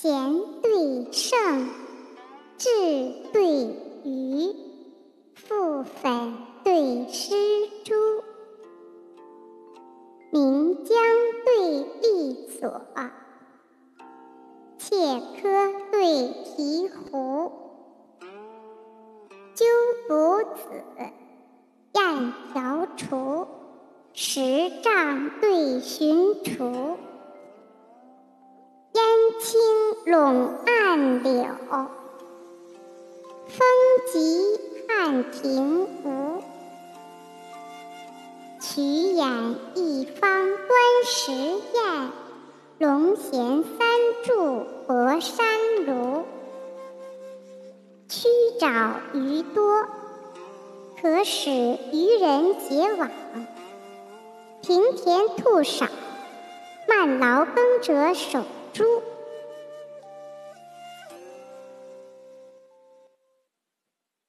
贤对圣，智对愚，覆粉对施朱，岷江对碧索，切柯对醍醐，鸠补子，燕条雏，石杖对寻刍。陇岸柳，风急汉庭梧。曲眼一方端石砚，龙衔三柱博山庐。曲沼鱼多，可使渔人结网；平田兔少，慢劳耕者守株。